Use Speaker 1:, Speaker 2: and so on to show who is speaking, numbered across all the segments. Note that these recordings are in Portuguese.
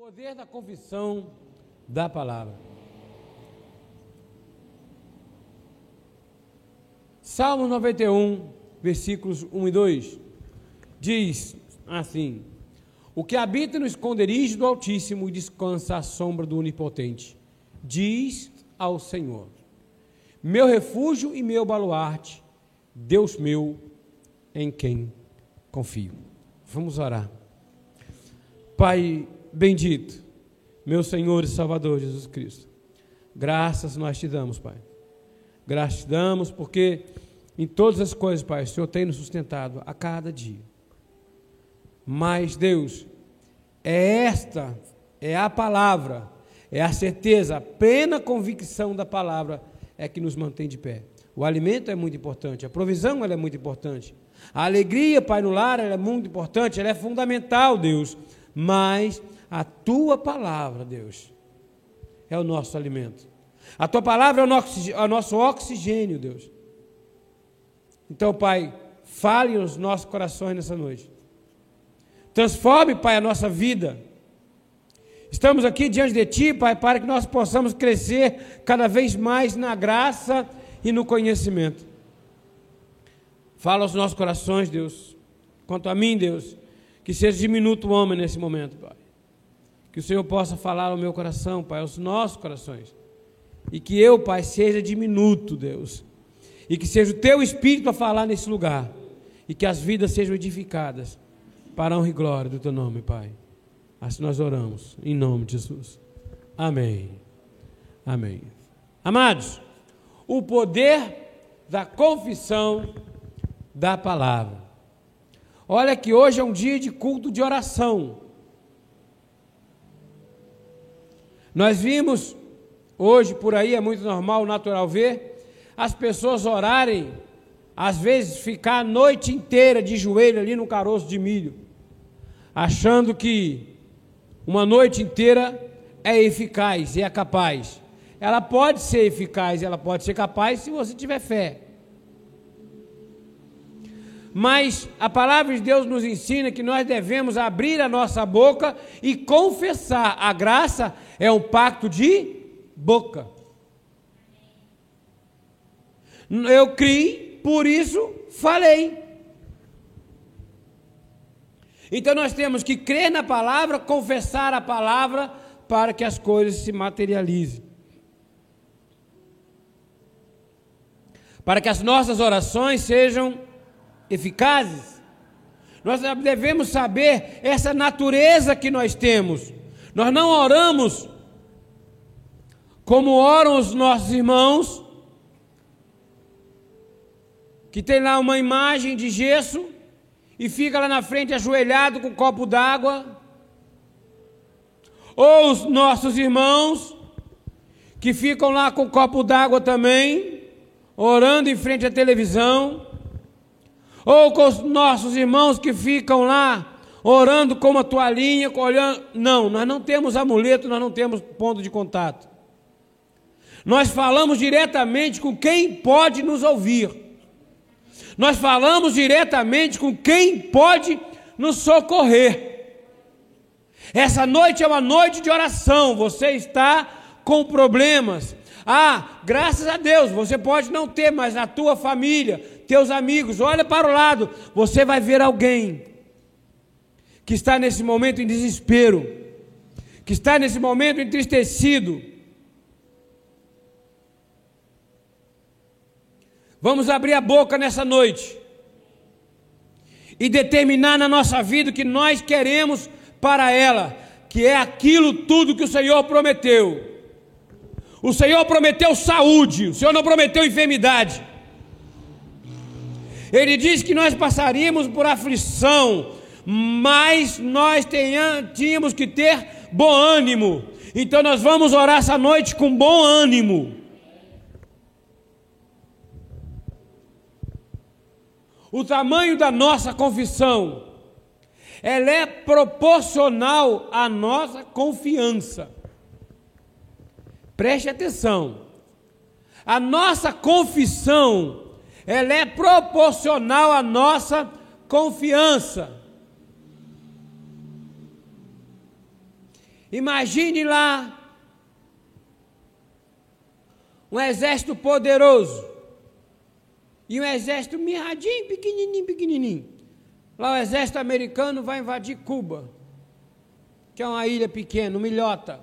Speaker 1: Poder da confissão da palavra. Salmo 91, versículos 1 e 2, diz assim: O que habita no esconderijo do Altíssimo e descansa à sombra do Onipotente, diz ao Senhor: Meu refúgio e meu baluarte, Deus meu, em quem confio. Vamos orar. Pai bendito, meu Senhor e Salvador Jesus Cristo. Graças nós te damos, Pai. Graças te damos porque em todas as coisas, Pai, o Senhor tem nos sustentado a cada dia. Mas, Deus, é esta, é a palavra, é a certeza, a plena convicção da palavra é que nos mantém de pé. O alimento é muito importante, a provisão é muito importante. A alegria, Pai, no lar é muito importante, ela é fundamental, Deus. Mas a tua palavra, Deus, é o nosso alimento. A tua palavra é o nosso, é oxigênio, Deus. Então, Pai, fale nos nossos corações nessa noite. Transforme, Pai, a nossa vida. Estamos aqui diante de Ti, Pai, para que nós possamos crescer cada vez mais na graça e no conhecimento. Fala aos nossos corações, Deus. Quanto a mim, Deus, que seja diminuto o homem nesse momento, Pai. Que o Senhor possa falar ao meu coração, Pai, aos nossos corações. E que eu, Pai, seja diminuto, Deus. E que seja o teu espírito a falar nesse lugar. E que as vidas sejam edificadas para a honra e glória do teu nome, Pai. Assim nós oramos, em nome de Jesus. Amém. Amém. Amados, o poder da confissão da palavra. Olha que hoje é um dia de culto de oração. Nós vimos, hoje por aí é muito normal, natural ver, as pessoas orarem, às vezes ficar a noite inteira de joelho ali no caroço de milho, achando que uma noite inteira é eficaz e é capaz. Ela pode ser eficaz, ela pode ser capaz se você tiver fé. Mas a palavra de Deus nos ensina que nós devemos abrir a nossa boca e confessar. A graça é um pacto de boca. Eu criei, por isso falei. Então nós temos que crer na palavra, confessar a palavra, para que as coisas se materializem. Para que as nossas orações sejam eficazes. Nós devemos saber essa natureza que nós temos. Nós não oramos como oram os nossos irmãos, que tem lá uma imagem de gesso e fica lá na frente ajoelhado com um copo d'água. Ou os nossos irmãos que ficam lá com um copo d'água também, orando em frente à televisão ou com os nossos irmãos que ficam lá orando com uma toalhinha, olhando. Não, nós não temos amuleto, nós não temos ponto de contato. Nós falamos diretamente com quem pode nos ouvir. Nós falamos diretamente com quem pode nos socorrer. Essa noite é uma noite de oração. Você está com problemas. Ah, graças a Deus, você pode não ter, mas na tua família teus amigos, olha para o lado, você vai ver alguém que está nesse momento em desespero, que está nesse momento entristecido. Vamos abrir a boca nessa noite e determinar na nossa vida o que nós queremos para ela, que é aquilo tudo que o Senhor prometeu. O Senhor prometeu saúde, o Senhor não prometeu enfermidade. Ele diz que nós passaríamos por aflição, mas nós tínhamos que ter bom ânimo. Então nós vamos orar essa noite com bom ânimo. O tamanho da nossa confissão, ela é proporcional à nossa confiança. Preste atenção. A nossa confissão ela é proporcional à nossa confiança. Imagine lá um exército poderoso e um exército mirradinho, pequenininho, pequenininho. Lá o exército americano vai invadir Cuba, que é uma ilha pequena, uma ilhota.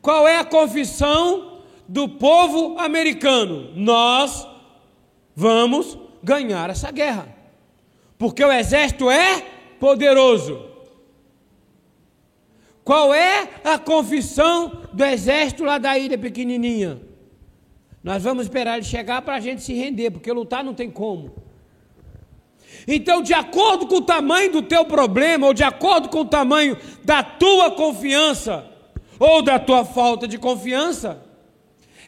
Speaker 1: Qual é a confissão do povo americano? Nós vamos ganhar essa guerra, porque o exército é poderoso. Qual é a confissão do exército lá da ilha pequenininha? Nós vamos esperar ele chegar para a gente se render, porque lutar não tem como. Então, de acordo com o tamanho do teu problema, ou de acordo com o tamanho da tua confiança, ou da tua falta de confiança,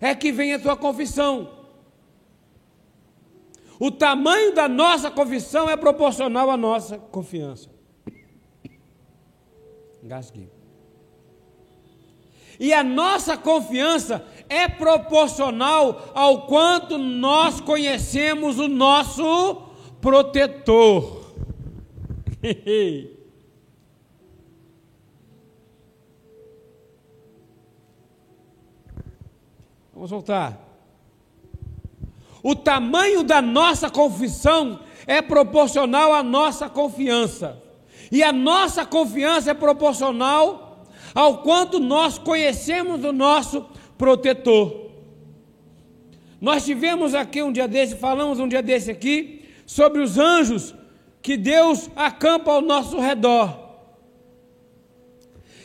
Speaker 1: é que vem a tua confissão. O tamanho da nossa confissão é proporcional à nossa confiança. Engasguei. E a nossa confiança é proporcional ao quanto nós conhecemos o nosso protetor. Vamos voltar. O tamanho da nossa confissão é proporcional à nossa confiança. E a nossa confiança é proporcional ao quanto nós conhecemos o nosso protetor. Nós tivemos aqui um dia desse, falamos um dia desse aqui, sobre os anjos que Deus acampa ao nosso redor.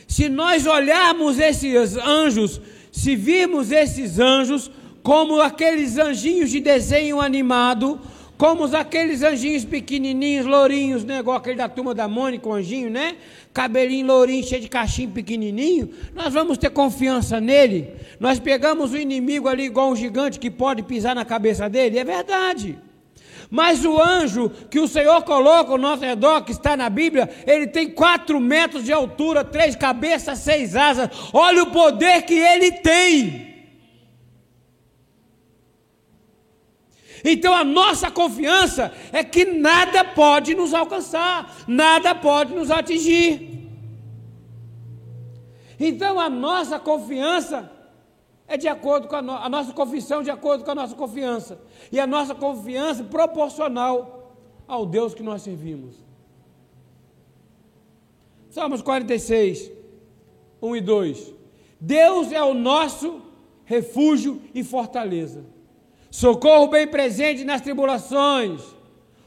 Speaker 1: Se nós olharmos esses anjos, se virmos esses anjos como aqueles anjinhos de desenho animado, como aqueles anjinhos pequenininhos, lourinhos, né? igual aquele da turma da Mônica, o anjinho, né? Cabelinho lourinho, cheio de cachinho pequenininho. Nós vamos ter confiança nele. Nós pegamos o inimigo ali igual um gigante que pode pisar na cabeça dele. É verdade. Mas o anjo que o Senhor coloca ao nosso redor, que está na Bíblia, ele tem quatro metros de altura, três cabeças, seis asas. Olha o poder que ele tem. Então a nossa confiança é que nada pode nos alcançar, nada pode nos atingir. Então a nossa confiança é de acordo com a, no a nossa confissão, de acordo com a nossa confiança. E a nossa confiança proporcional ao Deus que nós servimos. Salmos 46, 1 e 2. Deus é o nosso refúgio e fortaleza socorro bem presente nas tribulações.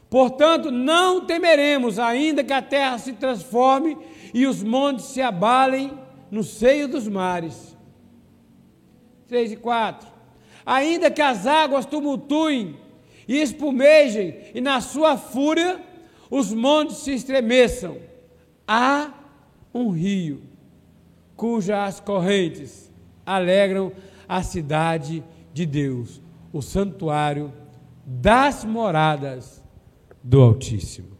Speaker 1: Portanto, não temeremos, ainda que a terra se transforme e os montes se abalem no seio dos mares. 3 e 4. Ainda que as águas tumultuem e espumejem, e na sua fúria os montes se estremeçam, há um rio, cujas correntes alegram a cidade de Deus o santuário das moradas do Altíssimo.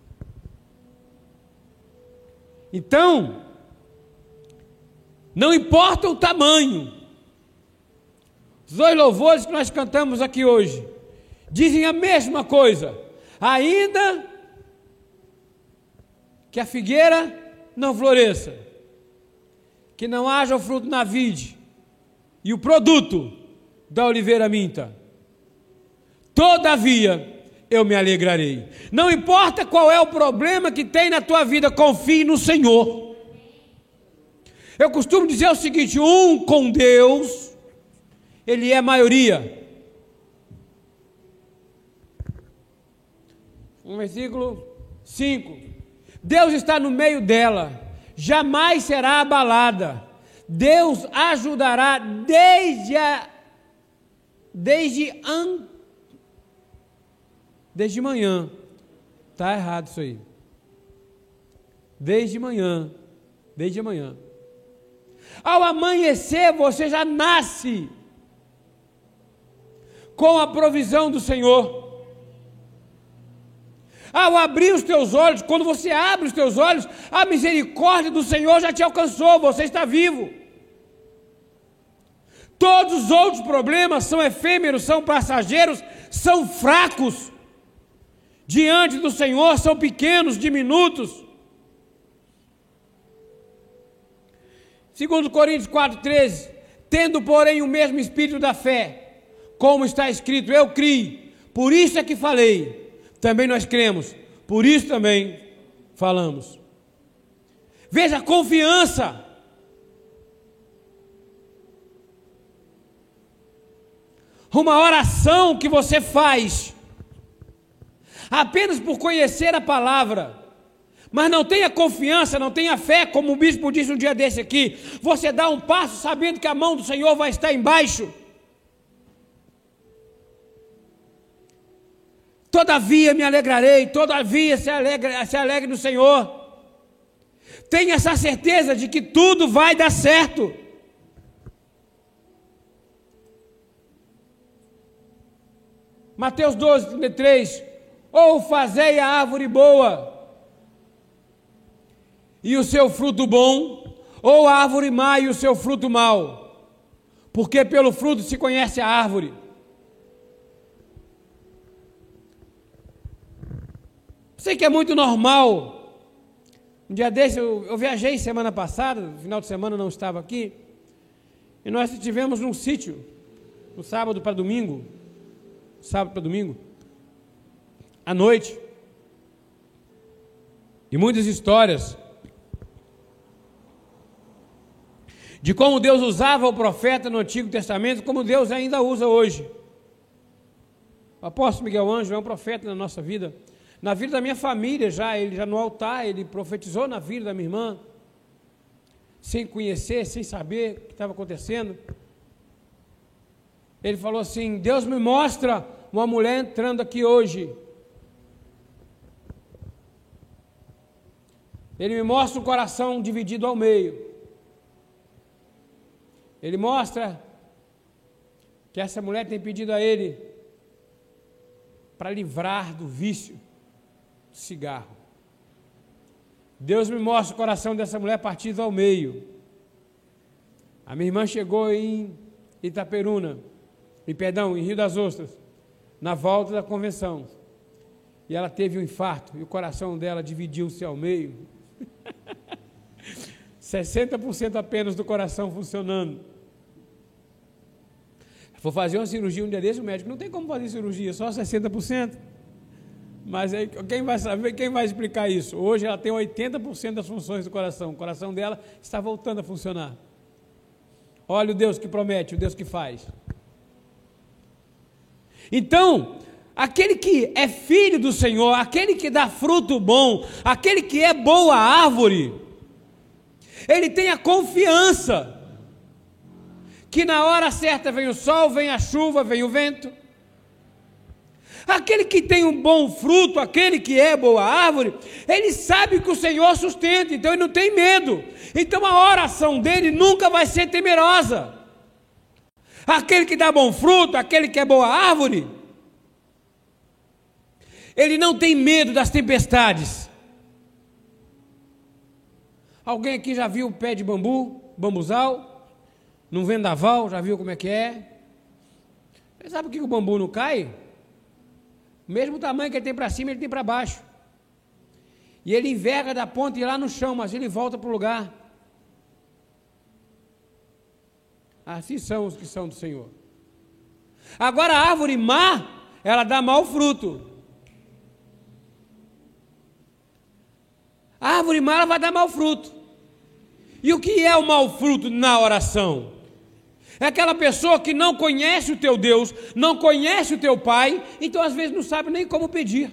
Speaker 1: Então, não importa o tamanho, os dois louvores que nós cantamos aqui hoje dizem a mesma coisa, ainda que a figueira não floresça, que não haja o fruto na vide e o produto da oliveira minta, Todavia, eu me alegrarei. Não importa qual é o problema que tem na tua vida, confie no Senhor. Eu costumo dizer o seguinte: um com Deus, ele é maioria. Um versículo 5. Deus está no meio dela, jamais será abalada. Deus ajudará desde a desde an, Desde manhã. Está errado isso aí. Desde manhã. Desde manhã. Ao amanhecer, você já nasce com a provisão do Senhor. Ao abrir os teus olhos, quando você abre os teus olhos, a misericórdia do Senhor já te alcançou, você está vivo. Todos os outros problemas são efêmeros, são passageiros, são fracos diante do Senhor são pequenos, diminutos. Segundo Coríntios 4,13, tendo, porém, o mesmo espírito da fé, como está escrito, eu criei, por isso é que falei, também nós cremos, por isso também falamos. Veja a confiança. Uma oração que você faz apenas por conhecer a palavra, mas não tenha confiança, não tenha fé, como o bispo disse um dia desse aqui, você dá um passo sabendo que a mão do Senhor vai estar embaixo. Todavia me alegrarei, todavia se alegre, se alegre no Senhor. Tenha essa certeza de que tudo vai dar certo. Mateus 12, 33. Ou fazei a árvore boa e o seu fruto bom, ou a árvore má e o seu fruto mau, porque pelo fruto se conhece a árvore. Sei que é muito normal. Um dia desse, eu, eu viajei semana passada, final de semana não estava aqui, e nós estivemos num sítio, no sábado para domingo, sábado para domingo, à noite. E muitas histórias de como Deus usava o profeta no Antigo Testamento, como Deus ainda usa hoje. O apóstolo Miguel Anjo é um profeta na nossa vida, na vida da minha família já, ele já no altar, ele profetizou na vida da minha irmã, sem conhecer, sem saber o que estava acontecendo. Ele falou assim: Deus me mostra uma mulher entrando aqui hoje, Ele me mostra o coração dividido ao meio. Ele mostra que essa mulher tem pedido a ele para livrar do vício cigarro. Deus me mostra o coração dessa mulher partido ao meio. A minha irmã chegou em Itaperuna, em perdão, em Rio das Ostras, na volta da convenção. E ela teve um infarto e o coração dela dividiu-se ao meio. 60% apenas do coração funcionando. Vou fazer uma cirurgia um dia desse, o médico não tem como fazer cirurgia, só 60%. Mas aí, quem vai saber, quem vai explicar isso? Hoje ela tem 80% das funções do coração, o coração dela está voltando a funcionar. Olha o Deus que promete, o Deus que faz. Então, aquele que é filho do Senhor, aquele que dá fruto bom, aquele que é boa árvore, ele tem a confiança que na hora certa vem o sol, vem a chuva, vem o vento. Aquele que tem um bom fruto, aquele que é boa árvore, ele sabe que o Senhor sustenta, então ele não tem medo. Então a oração dele nunca vai ser temerosa. Aquele que dá bom fruto, aquele que é boa árvore, ele não tem medo das tempestades. Alguém aqui já viu o pé de bambu, bambuzal? Num vendaval, já viu como é que é? Você sabe por que o bambu não cai? O mesmo tamanho que ele tem para cima, ele tem para baixo. E ele enverga da ponta e lá no chão, mas ele volta para o lugar. Assim são os que são do Senhor. Agora a árvore má, ela dá mau fruto. A árvore má vai dar mau fruto. E o que é o mau fruto na oração? É aquela pessoa que não conhece o teu Deus, não conhece o teu Pai, então às vezes não sabe nem como pedir.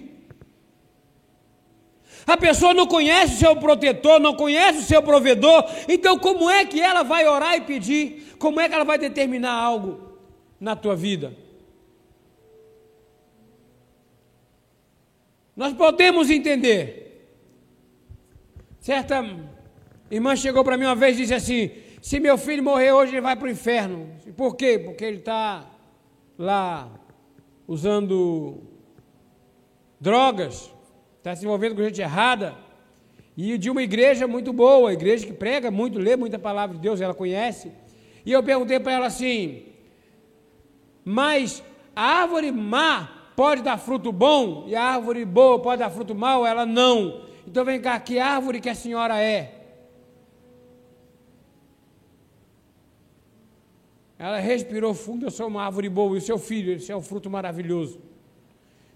Speaker 1: A pessoa não conhece o seu protetor, não conhece o seu provedor, então como é que ela vai orar e pedir? Como é que ela vai determinar algo na tua vida? Nós podemos entender Certa irmã chegou para mim uma vez e disse assim: se meu filho morrer hoje, ele vai para o inferno. Por quê? Porque ele está lá usando drogas, está se envolvendo com gente errada. E de uma igreja muito boa, igreja que prega muito, lê muita palavra de Deus, ela conhece. E eu perguntei para ela assim: mas a árvore má pode dar fruto bom e a árvore boa pode dar fruto mau? Ela não. Então vem cá, que árvore que a senhora é? Ela respirou fundo, eu sou uma árvore boa, e o seu filho, esse é um fruto maravilhoso.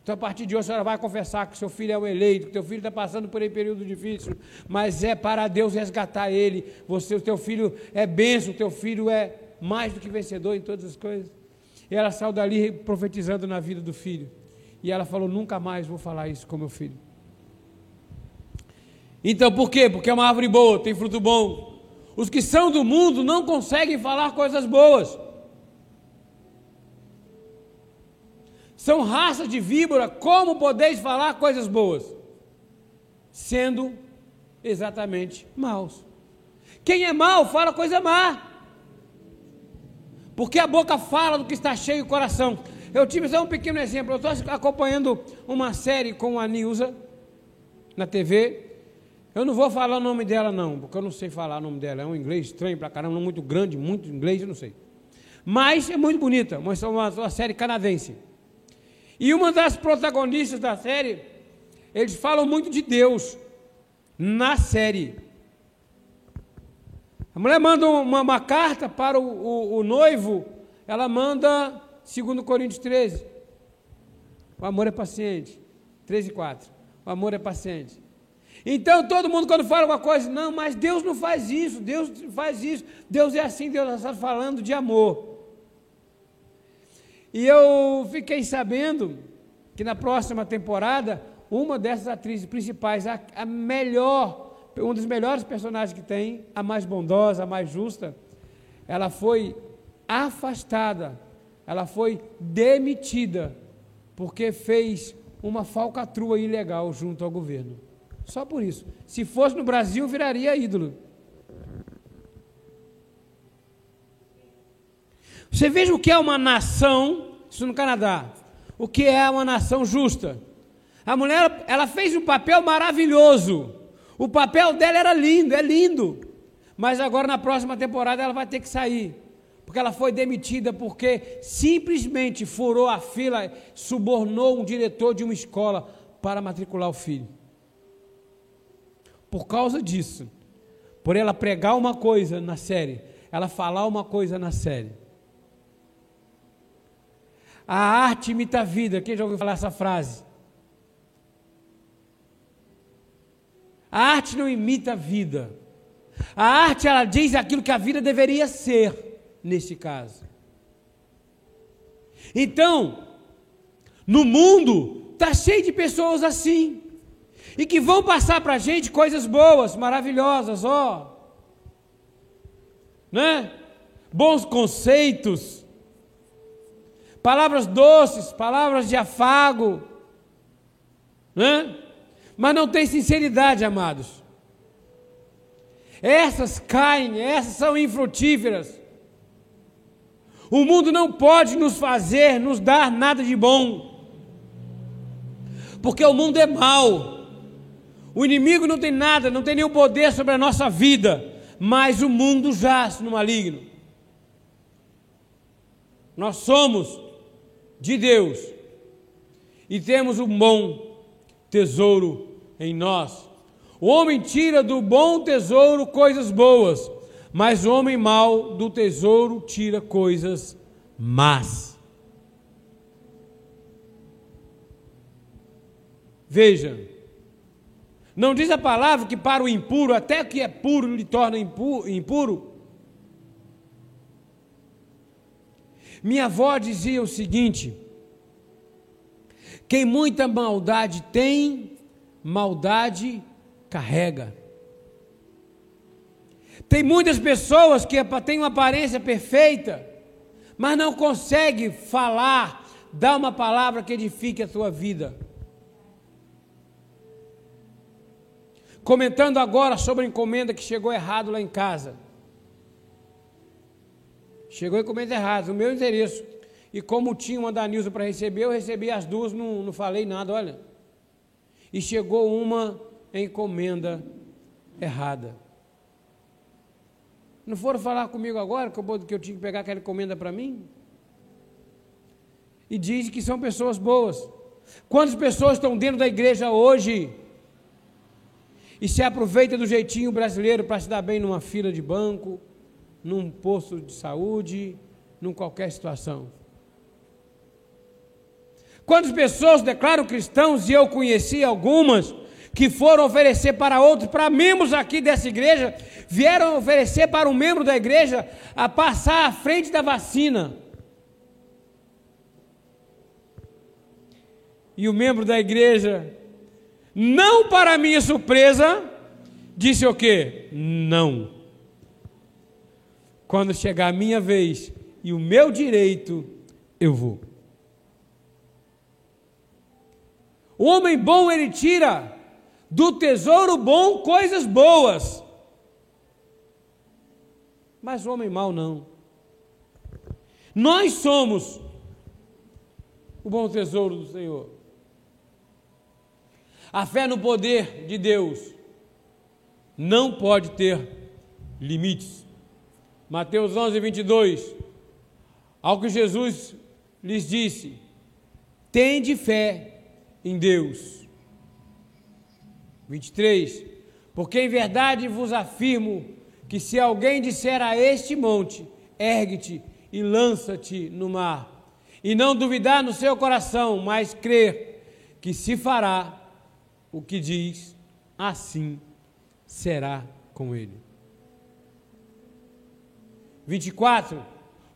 Speaker 1: Então, a partir de hoje, a senhora vai confessar que seu filho é o eleito, que seu filho está passando por um período difícil, mas é para Deus resgatar ele. Você, o teu filho é benção, o teu filho é mais do que vencedor em todas as coisas. E ela saiu dali profetizando na vida do filho. E ela falou: Nunca mais vou falar isso com meu filho. Então, por quê? Porque é uma árvore boa, tem fruto bom. Os que são do mundo não conseguem falar coisas boas. São raças de víbora, como podeis falar coisas boas? Sendo exatamente maus. Quem é mau fala coisa má. Porque a boca fala do que está cheio o coração. Eu tive só um pequeno exemplo. Eu estou acompanhando uma série com a Nilza na TV. Eu não vou falar o nome dela, não, porque eu não sei falar o nome dela. É um inglês estranho pra caramba, muito grande, muito inglês, eu não sei. Mas é muito bonita, uma, uma, série canadense. E uma das protagonistas da série, eles falam muito de Deus na série. A mulher manda uma, uma carta para o, o, o, noivo, ela manda, segundo Coríntios 13, o amor é paciente. 13 e 4. O amor é paciente. Então todo mundo quando fala alguma coisa, não, mas Deus não faz isso, Deus faz isso, Deus é assim, Deus está falando de amor. E eu fiquei sabendo que na próxima temporada, uma dessas atrizes principais, a, a melhor, um dos melhores personagens que tem, a mais bondosa, a mais justa, ela foi afastada, ela foi demitida, porque fez uma falcatrua ilegal junto ao governo. Só por isso. Se fosse no Brasil, viraria ídolo. Você veja o que é uma nação, isso no Canadá, o que é uma nação justa. A mulher, ela fez um papel maravilhoso. O papel dela era lindo, é lindo. Mas agora na próxima temporada ela vai ter que sair. Porque ela foi demitida porque simplesmente furou a fila, subornou um diretor de uma escola para matricular o filho. Por causa disso, por ela pregar uma coisa na série, ela falar uma coisa na série, a arte imita a vida. Quem já ouviu falar essa frase? A arte não imita a vida. A arte ela diz aquilo que a vida deveria ser, nesse caso. Então, no mundo está cheio de pessoas assim e que vão passar para a gente coisas boas, maravilhosas, ó, né? Bons conceitos, palavras doces, palavras de afago, né? mas não tem sinceridade, amados. Essas caem, essas são infrutíferas. O mundo não pode nos fazer, nos dar nada de bom, porque o mundo é mau. O inimigo não tem nada, não tem nenhum poder sobre a nossa vida, mas o mundo jaz no maligno. Nós somos de Deus e temos um bom tesouro em nós. O homem tira do bom tesouro coisas boas, mas o homem mau do tesouro tira coisas más. Veja, não diz a palavra que para o impuro, até que é puro lhe torna impuro? Minha avó dizia o seguinte: quem muita maldade tem, maldade carrega. Tem muitas pessoas que têm uma aparência perfeita, mas não consegue falar, dar uma palavra que edifique a sua vida. Comentando agora sobre a encomenda que chegou errado lá em casa. Chegou encomenda errada, o meu endereço. E como tinha uma da Nilza para receber, eu recebi as duas, não, não falei nada, olha. E chegou uma encomenda errada. Não foram falar comigo agora que eu, que eu tinha que pegar aquela encomenda para mim? E diz que são pessoas boas. Quantas pessoas estão dentro da igreja hoje e se aproveita do jeitinho brasileiro para se dar bem numa fila de banco, num posto de saúde, em qualquer situação. Quantas pessoas declaram cristãos, e eu conheci algumas, que foram oferecer para outros, para membros aqui dessa igreja, vieram oferecer para um membro da igreja a passar à frente da vacina. E o membro da igreja, não para minha surpresa, disse o quê? Não. Quando chegar a minha vez e o meu direito, eu vou. O homem bom ele tira do tesouro bom coisas boas. Mas o homem mau não. Nós somos o bom tesouro do Senhor. A fé no poder de Deus não pode ter limites. Mateus 11, 22. Ao que Jesus lhes disse: Tende fé em Deus. 23. Porque em verdade vos afirmo que se alguém disser a este monte: ergue-te e lança-te no mar, e não duvidar no seu coração, mas crer que se fará o que diz, assim será com ele. 24.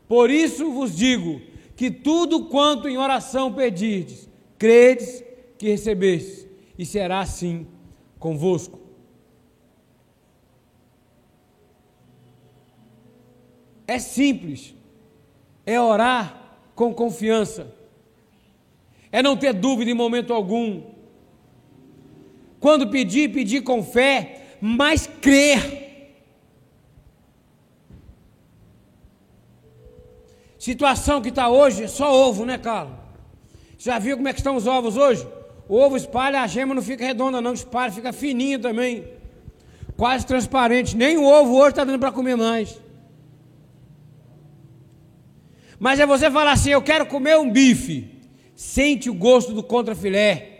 Speaker 1: Por isso vos digo que tudo quanto em oração pedirdes, credes que recebestes, e será assim convosco. É simples, é orar com confiança, é não ter dúvida em momento algum, quando pedir, pedir com fé, mas crer. Situação que está hoje, é só ovo, né, Carlos? Já viu como é que estão os ovos hoje? O ovo espalha, a gema não fica redonda, não, espalha, fica fininho também. Quase transparente. Nem o ovo hoje está dando para comer mais. Mas é você falar assim: eu quero comer um bife. Sente o gosto do contrafilé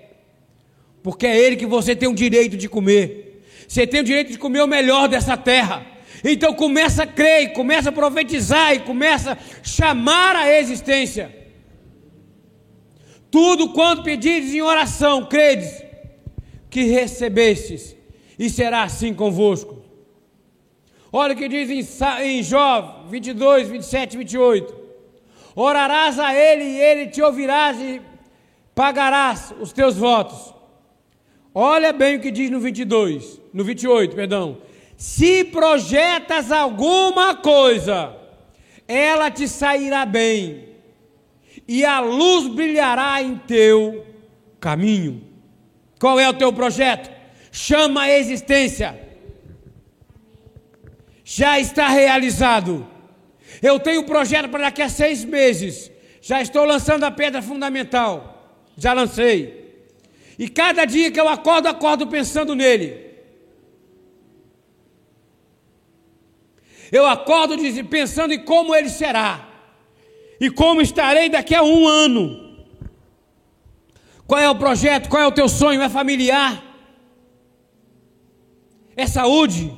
Speaker 1: porque é Ele que você tem o direito de comer. Você tem o direito de comer o melhor dessa terra. Então começa a crer, começa a profetizar e começa a chamar a existência. Tudo quanto pedires em oração, credes que recebestes, e será assim convosco. Olha o que diz em, em Jó 22, 27 e 28. Orarás a Ele e Ele te ouvirás e pagarás os teus votos. Olha bem o que diz no 22, no 28, perdão. Se projetas alguma coisa, ela te sairá bem, e a luz brilhará em teu caminho. Qual é o teu projeto? Chama a existência. Já está realizado. Eu tenho um projeto para daqui a seis meses. Já estou lançando a pedra fundamental. Já lancei. E cada dia que eu acordo, acordo pensando nele. Eu acordo pensando em como ele será. E como estarei daqui a um ano. Qual é o projeto? Qual é o teu sonho? É familiar? É saúde?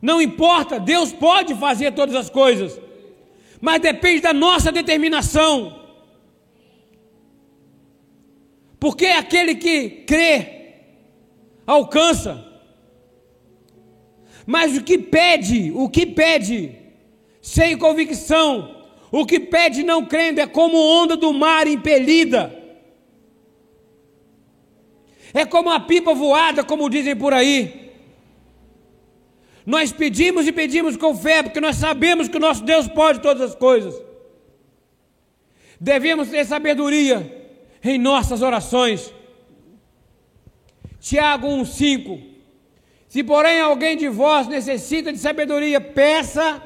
Speaker 1: Não importa, Deus pode fazer todas as coisas, mas depende da nossa determinação. Porque aquele que crê alcança. Mas o que pede, o que pede sem convicção, o que pede não crendo é como onda do mar impelida. É como a pipa voada, como dizem por aí. Nós pedimos e pedimos com fé, porque nós sabemos que o nosso Deus pode todas as coisas. Devemos ter sabedoria em nossas orações. Tiago 1,5: Se porém alguém de vós necessita de sabedoria, peça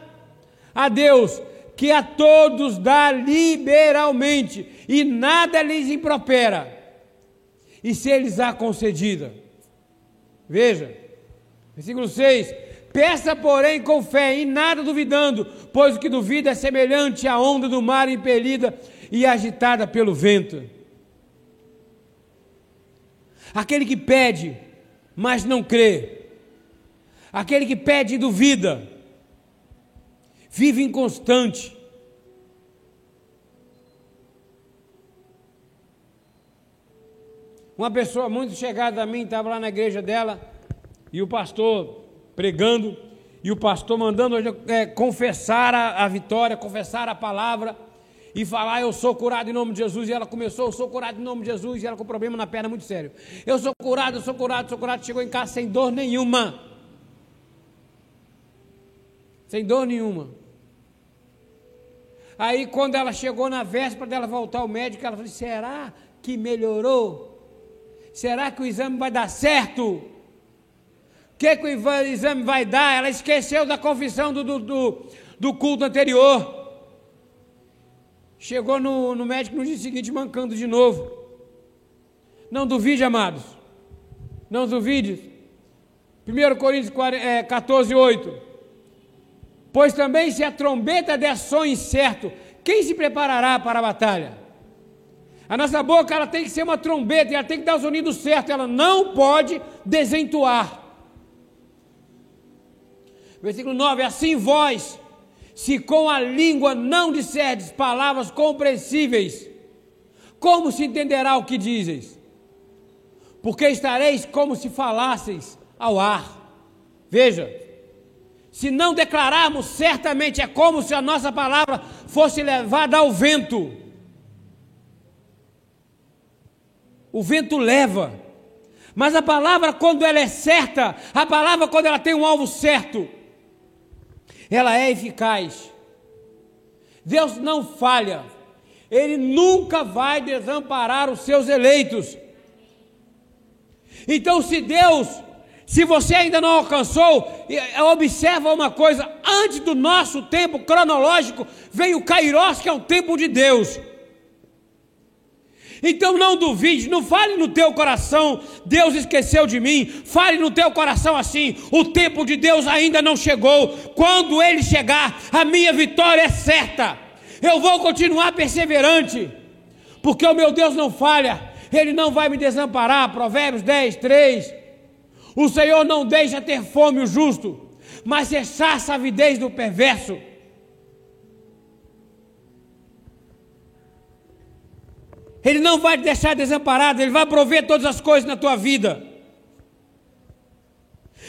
Speaker 1: a Deus, que a todos dá liberalmente, e nada lhes impropera, e se lhes há concedida. Veja, versículo 6: Peça, porém, com fé, e nada duvidando, pois o que duvida é semelhante à onda do mar impelida e agitada pelo vento. Aquele que pede, mas não crê. Aquele que pede e duvida. Vive inconstante. Uma pessoa muito chegada a mim estava lá na igreja dela e o pastor pregando e o pastor mandando é, confessar a, a vitória, confessar a palavra e falar: Eu sou curado em nome de Jesus. E ela começou: Eu sou curado em nome de Jesus. E ela com problema na perna muito sério. Eu sou curado, eu sou curado, sou curado. Chegou em casa sem dor nenhuma. Sem dor nenhuma. Aí, quando ela chegou na véspera dela voltar ao médico, ela falou: Será que melhorou? Será que o exame vai dar certo? O que, que o exame vai dar? Ela esqueceu da confissão do, do, do, do culto anterior. Chegou no, no médico no dia seguinte mancando de novo. Não duvide, amados. Não duvide. 1 Coríntios 14, 8. É, pois também se a trombeta der som incerto, quem se preparará para a batalha? A nossa boca ela tem que ser uma trombeta, ela tem que dar os unidos certos, ela não pode desentoar. Versículo 9: Assim vós, se com a língua não disserdes palavras compreensíveis, como se entenderá o que dizes? Porque estareis como se falasseis ao ar. Veja, se não declararmos, certamente é como se a nossa palavra fosse levada ao vento. O vento leva, mas a palavra, quando ela é certa, a palavra, quando ela tem um alvo certo, ela é eficaz. Deus não falha, Ele nunca vai desamparar os seus eleitos. Então, se Deus, se você ainda não alcançou, observa uma coisa: antes do nosso tempo cronológico, veio o Kairos, que é o tempo de Deus. Então não duvide, não fale no teu coração, Deus esqueceu de mim. Fale no teu coração assim: o tempo de Deus ainda não chegou. Quando ele chegar, a minha vitória é certa. Eu vou continuar perseverante, porque o meu Deus não falha, ele não vai me desamparar. Provérbios 10, 3. O Senhor não deixa ter fome o justo, mas cessar a avidez do perverso. Ele não vai te deixar desamparado, Ele vai prover todas as coisas na tua vida.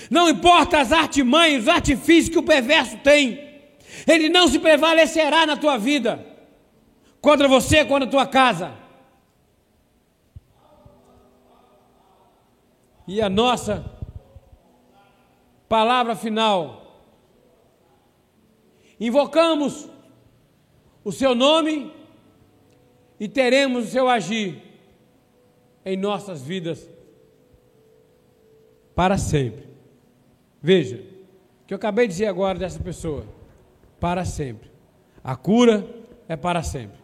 Speaker 1: Não importa as artimanhas, os artifícios que o perverso tem, ele não se prevalecerá na tua vida, contra você, contra a tua casa. E a nossa palavra final. Invocamos o seu nome e teremos o seu agir em nossas vidas para sempre. Veja, o que eu acabei de dizer agora dessa pessoa, para sempre. A cura é para sempre.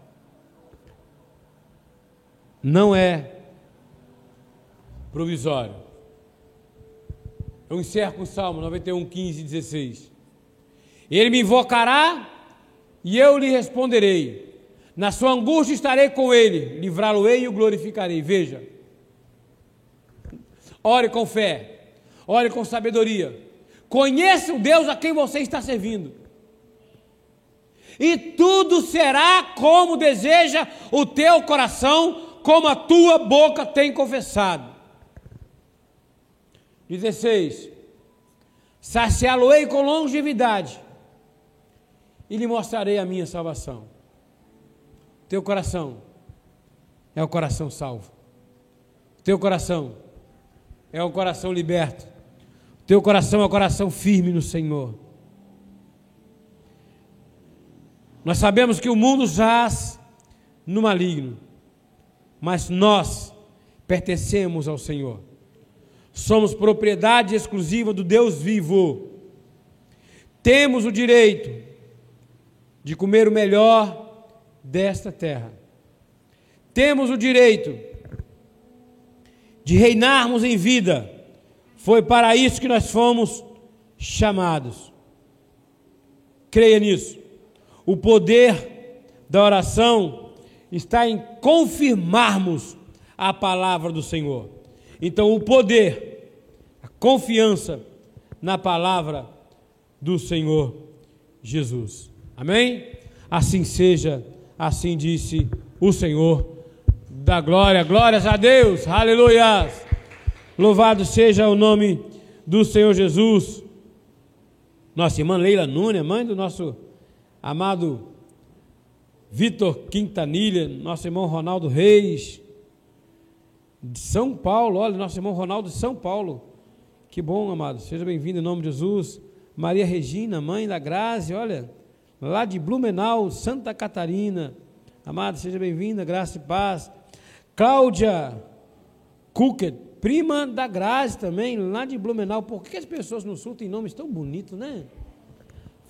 Speaker 1: Não é provisório. Eu encerro com o Salmo 91, 15 e 16. Ele me invocará e eu lhe responderei. Na sua angústia estarei com ele, livrá-lo-ei e o glorificarei. Veja. Ore com fé, ore com sabedoria. Conheça o Deus a quem você está servindo. E tudo será como deseja o teu coração, como a tua boca tem confessado. 16. Saciá-lo-ei com longevidade e lhe mostrarei a minha salvação. Teu coração é o coração salvo. Teu coração é o coração liberto. Teu coração é o coração firme no Senhor. Nós sabemos que o mundo jaz no maligno, mas nós pertencemos ao Senhor. Somos propriedade exclusiva do Deus vivo. Temos o direito de comer o melhor desta terra. Temos o direito de reinarmos em vida. Foi para isso que nós fomos chamados. Creia nisso. O poder da oração está em confirmarmos a palavra do Senhor. Então, o poder, a confiança na palavra do Senhor Jesus. Amém? Assim seja Assim disse o Senhor. da glória. Glórias a Deus. Aleluia. Louvado seja o nome do Senhor Jesus. Nossa irmã Leila Nunes, mãe do nosso amado Vitor Quintanilha, nosso irmão Ronaldo Reis, de São Paulo, olha, nosso irmão Ronaldo de São Paulo. Que bom, amado. Seja bem-vindo em nome de Jesus. Maria Regina, mãe da Grazi, olha, lá de Blumenau, Santa Catarina. Amado, seja bem-vinda, graça e paz. Cláudia Kuket, prima da Grazi também, lá de Blumenau. Por que as pessoas no sul têm nomes tão bonitos, né?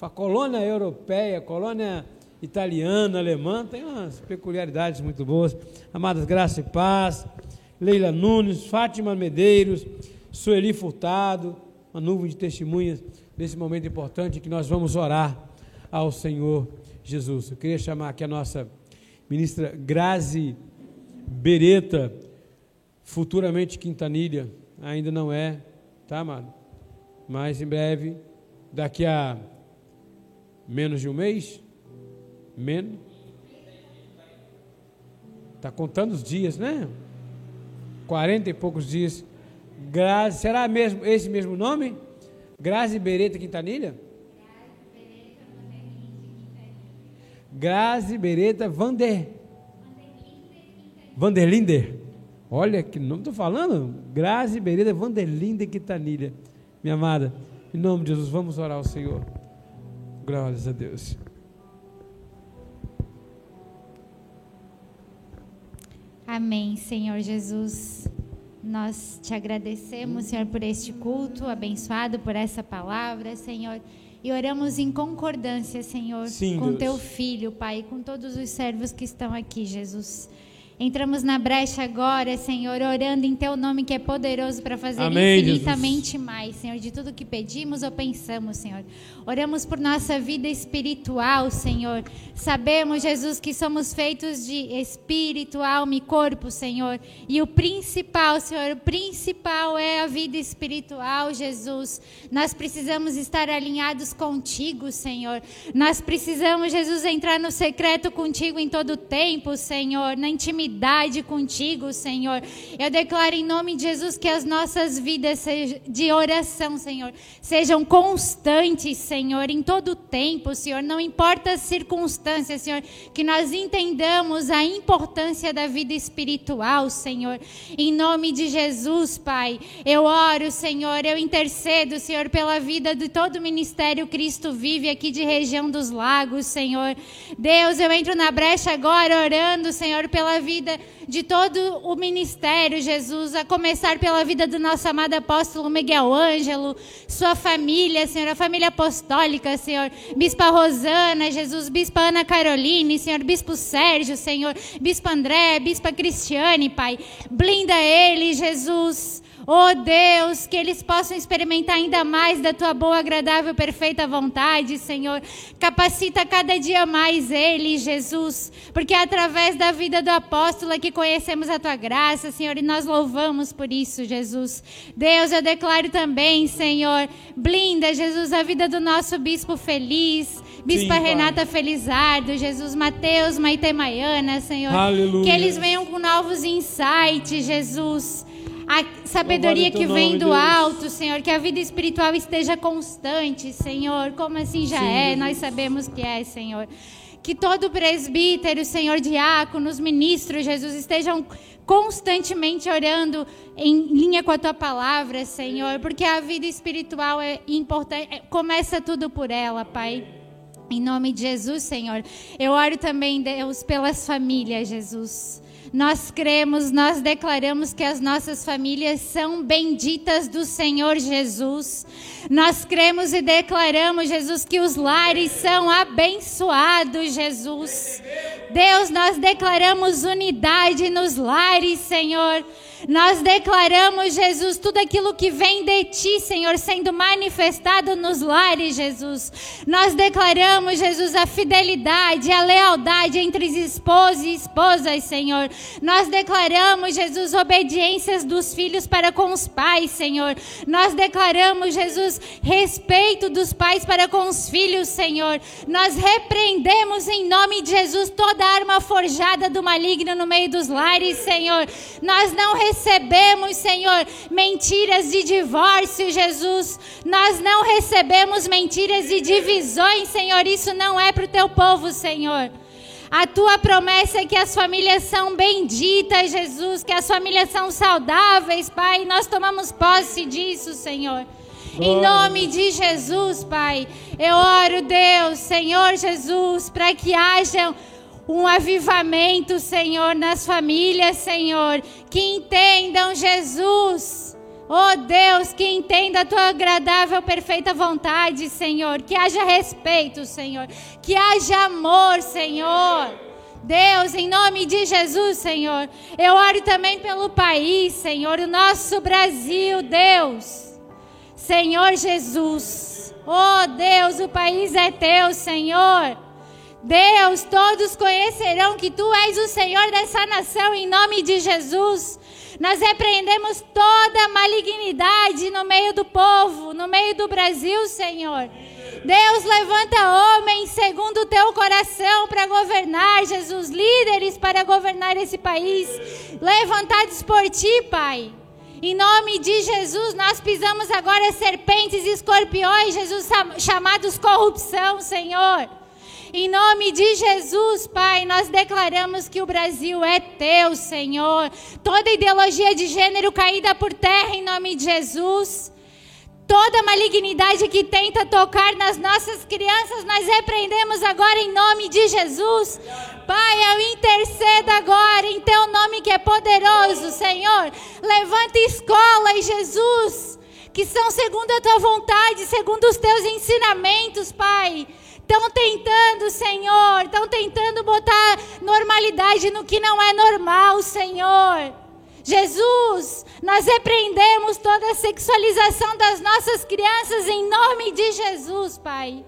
Speaker 1: A colônia europeia, colônia italiana, alemã, tem umas peculiaridades muito boas. Amadas, graça e paz. Leila Nunes, Fátima Medeiros, Sueli Furtado, uma nuvem de testemunhas nesse momento importante que nós vamos orar ao Senhor Jesus. Eu queria chamar aqui a nossa ministra Grazi Bereta, futuramente Quintanilha, ainda não é, tá, amado? Mas em breve, daqui a menos de um mês, menos, está contando os dias, né? Quarenta e poucos dias. Grazi, será mesmo esse mesmo nome? Grazi Bereta Quintanilha? Grazi Bereta Vander. Vanderlinder. Olha que nome estou falando. Grazi Bereta Vanderlinder Quintanilha. Minha amada, em nome de Jesus, vamos orar ao Senhor. Glórias a Deus.
Speaker 2: Amém, Senhor Jesus. Nós te agradecemos, Senhor, por este culto abençoado, por essa palavra, Senhor. E oramos em concordância, Senhor,
Speaker 1: Sim,
Speaker 2: com
Speaker 1: Deus.
Speaker 2: teu filho, Pai, e com todos os servos que estão aqui, Jesus. Entramos na brecha agora, Senhor, orando em teu nome que é poderoso para fazer
Speaker 1: Amém,
Speaker 2: infinitamente mais, Senhor, de tudo que pedimos ou pensamos, Senhor. Oramos por nossa vida espiritual, Senhor. Sabemos, Jesus, que somos feitos de espírito, alma e corpo, Senhor. E o principal, Senhor, o principal é a vida espiritual, Jesus. Nós precisamos estar alinhados contigo, Senhor. Nós precisamos, Jesus, entrar no secreto contigo em todo o tempo, Senhor, na intimidade contigo, Senhor. Eu declaro em nome de Jesus que as nossas vidas de oração, Senhor, sejam constantes, Senhor, em todo o tempo, Senhor. Não importa as circunstâncias, Senhor, que nós entendamos a importância da vida espiritual, Senhor. Em nome de Jesus, Pai, eu oro, Senhor, eu intercedo, Senhor, pela vida de todo o ministério Cristo vive aqui de região dos lagos, Senhor. Deus, eu entro na brecha agora orando, Senhor, pela vida de todo o ministério, Jesus, a começar pela vida do nosso amado apóstolo Miguel Ângelo, sua família, Senhor, a família apostólica, Senhor, Bispa Rosana, Jesus, Bispa Ana Caroline, Senhor, Bispo Sérgio, Senhor, Bispa André, Bispa Cristiane, Pai, blinda ele, Jesus. Oh Deus, que eles possam experimentar ainda mais da tua boa, agradável, perfeita vontade, Senhor. Capacita cada dia mais ele, Jesus, porque é através da vida do apóstolo que conhecemos a tua graça, Senhor, e nós louvamos por isso, Jesus. Deus, eu declaro também, Senhor, blinda, Jesus, a vida do nosso bispo feliz. Bispa
Speaker 1: Sim.
Speaker 2: Renata Felizardo, Jesus Mateus, Maite Maiana, Senhor.
Speaker 1: Aleluia.
Speaker 2: Que eles venham com novos insights, Jesus. A sabedoria
Speaker 1: Louvado
Speaker 2: que vem do
Speaker 1: Deus.
Speaker 2: alto, Senhor. Que a vida espiritual esteja constante, Senhor. Como assim já
Speaker 1: Sim,
Speaker 2: é?
Speaker 1: Jesus.
Speaker 2: Nós sabemos que é, Senhor. Que todo presbítero, Senhor, diáconos, ministros, Jesus, estejam constantemente orando em linha com a tua palavra, Senhor, porque a vida espiritual é importante, é- começa tudo por ela, Pai. Em nome de Jesus, Senhor. Eu oro também, Deus, pelas famílias, Jesus. Nós cremos, nós declaramos que as nossas famílias são benditas do Senhor Jesus. Nós cremos e declaramos, Jesus, que os lares são abençoados, Jesus. Deus, nós declaramos unidade nos lares, Senhor. Nós declaramos, Jesus, tudo aquilo que vem de ti, Senhor, sendo manifestado nos lares, Jesus. Nós declaramos, Jesus, a fidelidade, a lealdade entre esposos e esposas, Senhor. Nós declaramos, Jesus, obediências dos filhos para com os pais, Senhor. Nós declaramos, Jesus, respeito dos pais para com os filhos, Senhor. Nós repreendemos em nome de Jesus toda arma forjada do maligno no meio dos lares, Senhor. Nós não recebemos, Senhor, mentiras de divórcio, Jesus. Nós não recebemos mentiras de divisões, Senhor. Isso não é para o teu povo, Senhor. A tua promessa é que as famílias são benditas, Jesus, que as famílias são saudáveis, Pai. Nós tomamos posse disso, Senhor. Em nome de Jesus, Pai, eu oro, Deus, Senhor Jesus, para que haja um avivamento, Senhor, nas famílias, Senhor, que entendam Jesus. Oh Deus, que entenda a tua agradável, perfeita vontade, Senhor. Que haja respeito, Senhor. Que haja amor, Senhor. Deus, em nome de Jesus, Senhor. Eu oro também pelo país, Senhor, o nosso Brasil, Deus. Senhor Jesus. Oh Deus, o país é teu, Senhor. Deus, todos conhecerão que tu és o Senhor dessa nação em nome de Jesus. Nós repreendemos toda malignidade no meio do povo, no meio do Brasil, Senhor. Deus levanta homens segundo o teu coração para governar, Jesus, líderes para governar esse país, levantados por ti, Pai. Em nome de Jesus, nós pisamos agora serpentes e escorpiões, Jesus, chamados corrupção, Senhor. Em nome de Jesus, Pai, nós declaramos que o Brasil é teu, Senhor. Toda ideologia de gênero caída por terra, em nome de Jesus. Toda malignidade que tenta tocar nas nossas crianças, nós repreendemos agora em nome de Jesus. Pai, eu intercedo agora em teu nome que é poderoso, Senhor. Levanta escolas, Jesus, que são segundo a tua vontade, segundo os teus ensinamentos, Pai. Estão tentando, Senhor, estão tentando botar normalidade no que não é normal, Senhor. Jesus, nós repreendemos toda a sexualização das nossas crianças em nome de Jesus, Pai.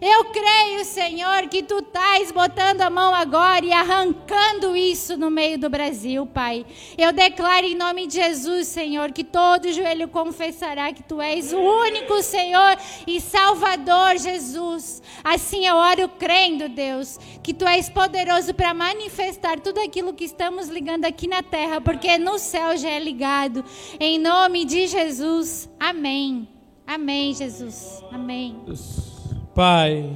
Speaker 2: Eu creio, Senhor, que tu estás botando a mão agora e arrancando isso no meio do Brasil, Pai. Eu declaro em nome de Jesus, Senhor, que todo joelho confessará que tu és o único Senhor e Salvador, Jesus. Assim eu oro crendo, Deus, que tu és poderoso para manifestar tudo aquilo que estamos ligando aqui na terra, porque no céu já é ligado. Em nome de Jesus. Amém. Amém, Jesus. Amém.
Speaker 1: Pai,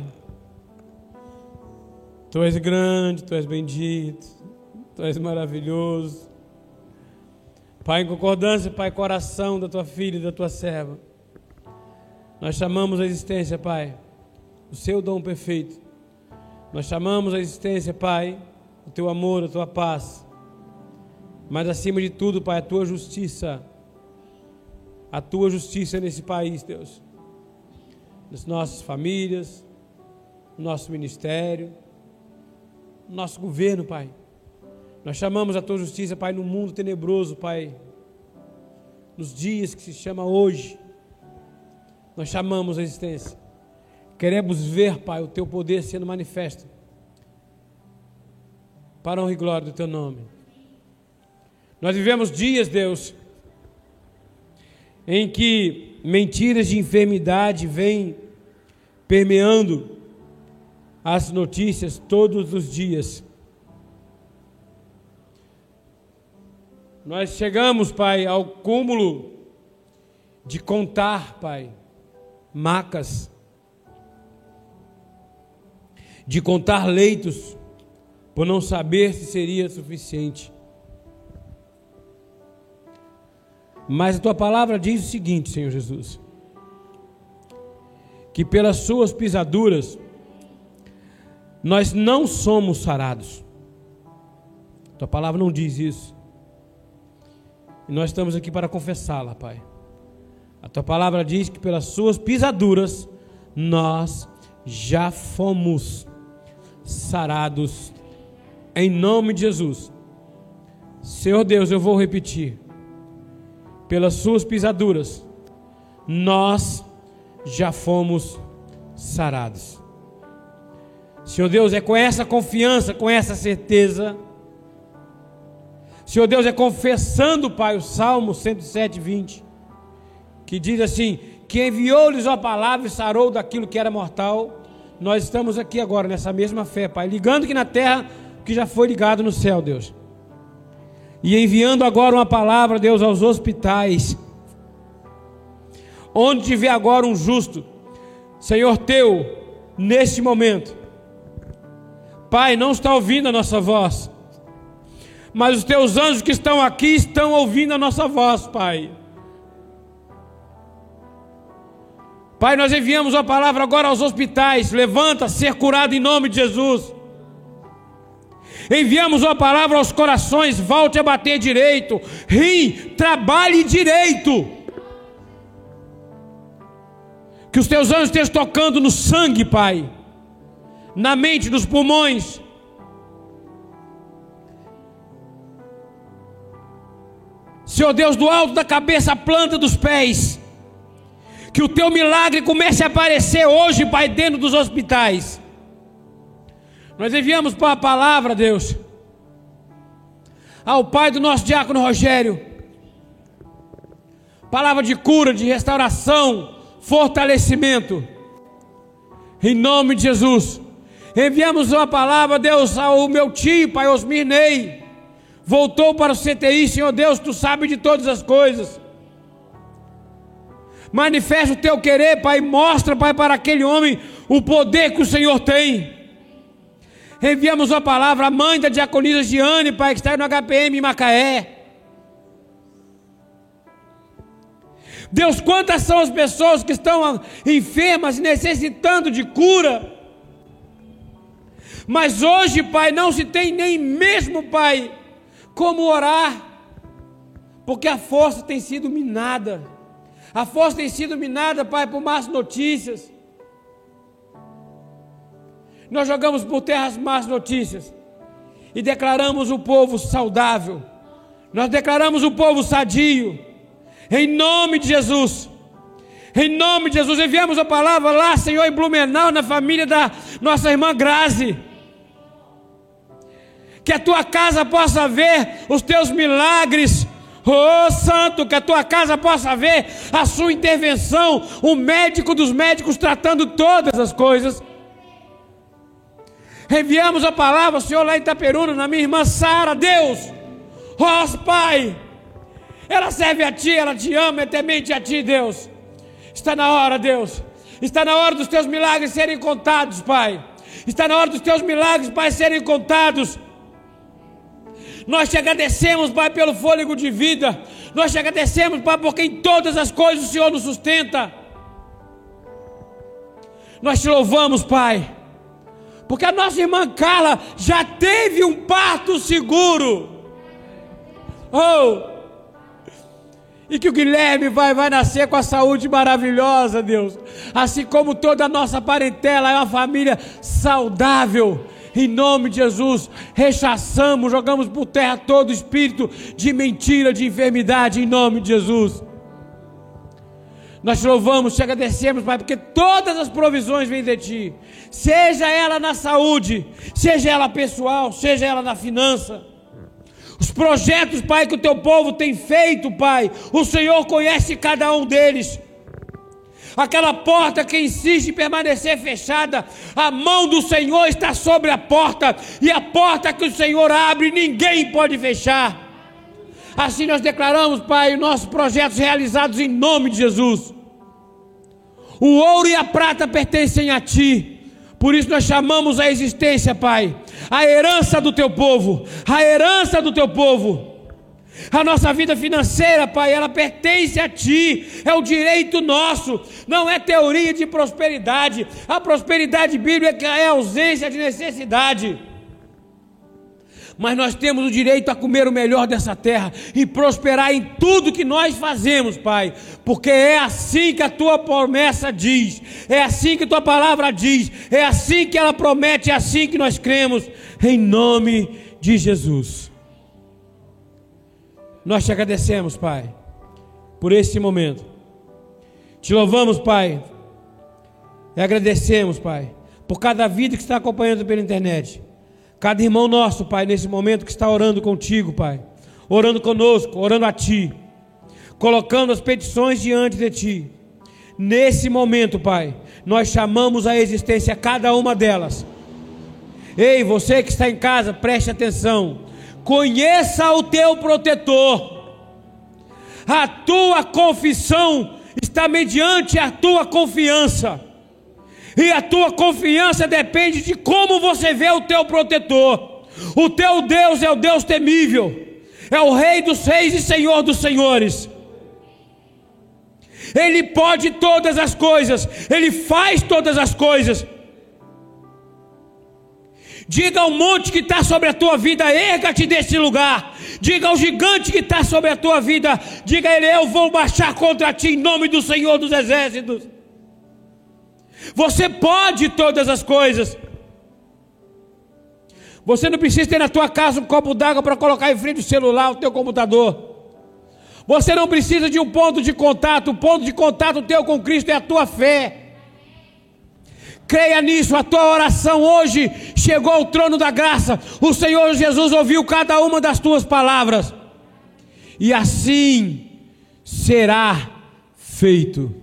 Speaker 1: Tu és grande, Tu és bendito, Tu és maravilhoso. Pai, em concordância, Pai, coração da Tua filha e da Tua serva, nós chamamos a existência, Pai, o Seu dom perfeito. Nós chamamos a existência, Pai, o Teu amor, a Tua paz. Mas acima de tudo, Pai, a Tua justiça. A Tua justiça nesse país, Deus nas nossas famílias, no nosso ministério, no nosso governo, Pai. Nós chamamos a tua justiça, Pai, no mundo tenebroso, Pai. Nos dias que se chama hoje, nós chamamos a existência. Queremos ver, Pai, o teu poder sendo manifesto. Para a honra e glória do teu nome. Nós vivemos dias, Deus, em que mentiras de enfermidade vêm permeando as notícias todos os dias. Nós chegamos, Pai, ao cúmulo de contar, Pai, macas, de contar leitos, por não saber se seria suficiente. Mas a tua palavra diz o seguinte, Senhor Jesus: que pelas suas pisaduras nós não somos sarados. A tua palavra não diz isso. E nós estamos aqui para confessá-la, Pai. A tua palavra diz que pelas suas pisaduras nós já fomos sarados. Em nome de Jesus. Senhor Deus, eu vou repetir. Pelas suas pisaduras, nós já fomos sarados. Senhor Deus, é com essa confiança, com essa certeza. Senhor Deus, é confessando, Pai, o Salmo 107, 20, que diz assim: Que enviou-lhes a palavra e sarou daquilo que era mortal. Nós estamos aqui agora nessa mesma fé, Pai, ligando que na terra que já foi ligado no céu, Deus e enviando agora uma palavra, Deus, aos hospitais. Onde tiver agora um justo, Senhor teu, neste momento. Pai, não está ouvindo a nossa voz, mas os teus anjos que estão aqui estão ouvindo a nossa voz, Pai. Pai, nós enviamos a palavra agora aos hospitais. Levanta, ser curado em nome de Jesus. Enviamos uma palavra aos corações, volte a bater direito. Rim, trabalhe direito. Que os teus anjos estejam tocando no sangue, Pai, na mente, nos pulmões. Senhor Deus, do alto da cabeça, a planta dos pés. Que o teu milagre comece a aparecer hoje, Pai, dentro dos hospitais. Nós enviamos para a palavra, Deus, ao pai do nosso diácono Rogério. Palavra de cura, de restauração, fortalecimento. Em nome de Jesus. Enviamos uma palavra, Deus, ao meu tio, Pai Osmir Ney. Voltou para o CTI, Senhor Deus, tu sabe de todas as coisas. Manifesta o teu querer, Pai, mostra, Pai, para aquele homem o poder que o Senhor tem. Enviamos uma palavra à mãe da diaconisa Giane, Pai, que está no HPM em Macaé. Deus, quantas são as pessoas que estão enfermas, necessitando de cura. Mas hoje, Pai, não se tem nem mesmo, Pai, como orar, porque a força tem sido minada. A força tem sido minada, Pai, por más notícias. Nós jogamos por terra as más notícias e declaramos o povo saudável. Nós declaramos o povo sadio. Em nome de Jesus. Em nome de Jesus, enviamos a palavra lá, Senhor, em Blumenau, na família da nossa irmã Grazi. Que a tua casa possa ver os teus milagres. Oh Santo, que a tua casa possa ver a sua intervenção, o médico dos médicos tratando todas as coisas. Enviamos a palavra, Senhor, lá em Itaperuna, na minha irmã Sara, Deus, ó Pai, ela serve a Ti, ela te ama, é temente a Ti, Deus. Está na hora, Deus, está na hora dos Teus milagres serem contados, Pai. Está na hora dos Teus milagres, Pai, serem contados. Nós te agradecemos, Pai, pelo fôlego de vida. Nós te agradecemos, Pai, porque em todas as coisas o Senhor nos sustenta. Nós te louvamos, Pai porque a nossa irmã Carla já teve um parto seguro. Oh! E que o Guilherme vai, vai nascer com a saúde maravilhosa, Deus. Assim como toda a nossa parentela é uma família saudável. Em nome de Jesus, rechaçamos, jogamos por terra todo espírito de mentira, de enfermidade, em nome de Jesus. Nós te louvamos, te agradecemos, Pai, porque todas as provisões vêm de Ti, seja ela na saúde, seja ela pessoal, seja ela na finança. Os projetos, Pai, que o Teu povo tem feito, Pai, o Senhor conhece cada um deles. Aquela porta que insiste em permanecer fechada, a mão do Senhor está sobre a porta, e a porta que o Senhor abre, ninguém pode fechar. Assim nós declaramos, Pai, nossos projetos realizados em nome de Jesus. O ouro e a prata pertencem a Ti. Por isso nós chamamos a existência, Pai, a herança do Teu povo, a herança do Teu povo. A nossa vida financeira, Pai, ela pertence a Ti, é o direito nosso, não é teoria de prosperidade. A prosperidade bíblica é ausência de necessidade mas nós temos o direito a comer o melhor dessa terra e prosperar em tudo que nós fazemos, Pai, porque é assim que a tua promessa diz, é assim que a tua palavra diz, é assim que ela promete, é assim que nós cremos, em nome de Jesus. Nós te agradecemos, Pai, por esse momento. Te louvamos, Pai, e agradecemos, Pai, por cada vida que está acompanhando pela internet. Cada irmão nosso, Pai, nesse momento que está orando contigo, Pai, orando conosco, orando a Ti, colocando as petições diante de Ti. Nesse momento, Pai, nós chamamos a existência cada uma delas. Ei, você que está em casa, preste atenção. Conheça o teu protetor. A tua confissão está mediante a tua confiança. E a tua confiança depende de como você vê o teu protetor. O teu Deus é o Deus temível, é o Rei dos Reis e Senhor dos Senhores. Ele pode todas as coisas, Ele faz todas as coisas. Diga ao monte que está sobre a tua vida, erga-te desse lugar. Diga ao gigante que está sobre a tua vida, diga a ele: Eu vou baixar contra ti em nome do Senhor dos Exércitos. Você pode todas as coisas. Você não precisa ter na tua casa um copo d'água para colocar em frente ao celular, o teu computador. Você não precisa de um ponto de contato. O ponto de contato teu com Cristo é a tua fé. Creia nisso, a tua oração hoje chegou ao trono da graça. O Senhor Jesus ouviu cada uma das tuas palavras. E assim será feito.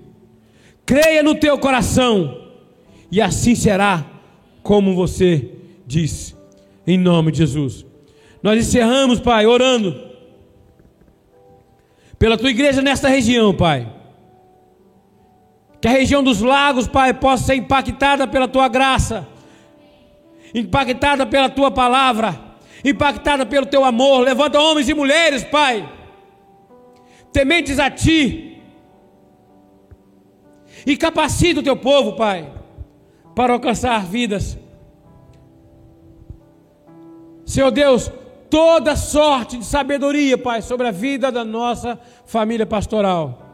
Speaker 1: Creia no teu coração. E assim será como você disse. Em nome de Jesus. Nós encerramos, Pai, orando pela tua igreja nesta região, Pai. Que a região dos lagos, Pai, possa ser impactada pela tua graça, impactada pela tua palavra, impactada pelo teu amor. Levanta homens e mulheres, Pai, tementes a ti, e capacita o teu povo, Pai, para alcançar vidas. Senhor Deus, toda sorte de sabedoria, Pai, sobre a vida da nossa família pastoral.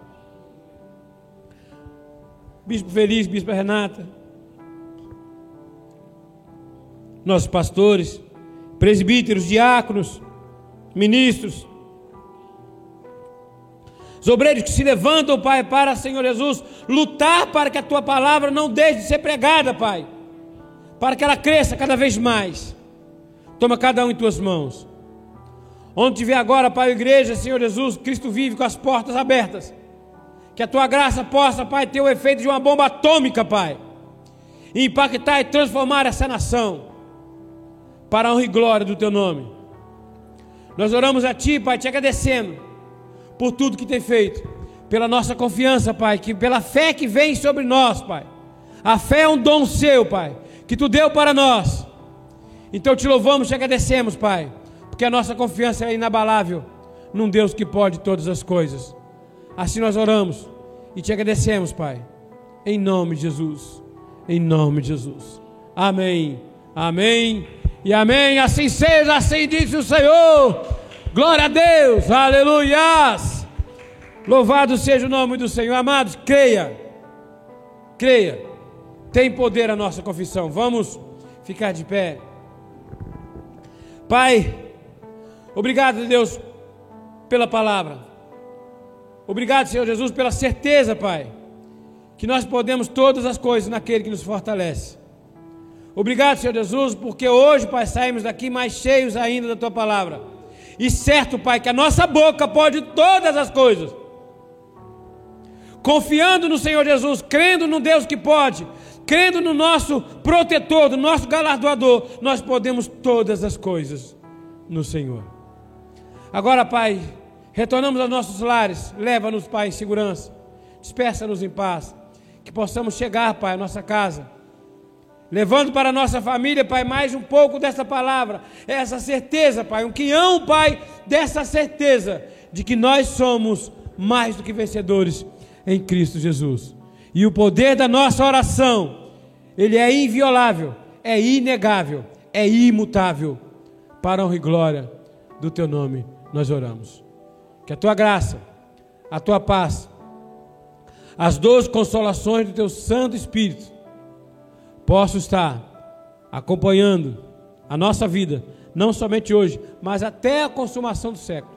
Speaker 1: Bispo Feliz, Bispo Renata, nossos pastores, presbíteros, diáconos, ministros, os obreiros que se levantam, Pai, para, Senhor Jesus, lutar para que a tua palavra não deixe de ser pregada, Pai, para que ela cresça cada vez mais. Toma cada um em tuas mãos. Onde tiver agora, Pai, a igreja, Senhor Jesus, Cristo vive com as portas abertas. Que a tua graça possa, Pai, ter o efeito de uma bomba atômica, Pai. E impactar e transformar essa nação. Para a honra e glória do teu nome. Nós oramos a Ti, Pai, te agradecendo por tudo que tem feito. Pela nossa confiança, Pai, que pela fé que vem sobre nós, Pai. A fé é um dom seu, Pai, que tu deu para nós. Então te louvamos, te agradecemos, Pai, porque a nossa confiança é inabalável num Deus que pode todas as coisas. Assim nós oramos e te agradecemos, Pai. Em nome de Jesus. Em nome de Jesus. Amém. Amém. E amém. Assim seja, assim disse o Senhor. Glória a Deus. Aleluias. Louvado seja o nome do Senhor. Amados, creia. Creia. Tem poder a nossa confissão. Vamos ficar de pé. Pai, obrigado, Deus, pela palavra. Obrigado, Senhor Jesus, pela certeza, Pai, que nós podemos todas as coisas naquele que nos fortalece. Obrigado, Senhor Jesus, porque hoje, Pai, saímos daqui mais cheios ainda da Tua palavra. E certo, Pai, que a nossa boca pode todas as coisas. Confiando no Senhor Jesus, crendo no Deus que pode, crendo no nosso protetor, no nosso galardoador, nós podemos todas as coisas no Senhor. Agora, Pai, Retornamos aos nossos lares. Leva-nos, Pai, em segurança. Dispersa-nos em paz. Que possamos chegar, Pai, à nossa casa. Levando para a nossa família, Pai, mais um pouco dessa palavra. Essa certeza, Pai. Um quinhão, Pai, dessa certeza de que nós somos mais do que vencedores em Cristo Jesus. E o poder da nossa oração, ele é inviolável, é inegável, é imutável. Para honra e glória do teu nome, nós oramos. Que a tua graça, a tua paz, as doze consolações do teu Santo Espírito possam estar acompanhando a nossa vida, não somente hoje, mas até a consumação do século.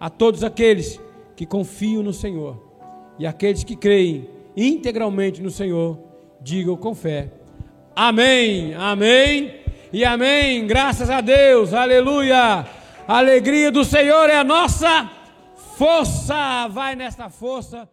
Speaker 1: A todos aqueles que confiam no Senhor. E aqueles que creem integralmente no Senhor, digam com fé: Amém, Amém e Amém. Graças a Deus, aleluia. A alegria do Senhor é a nossa força. Vai nesta força.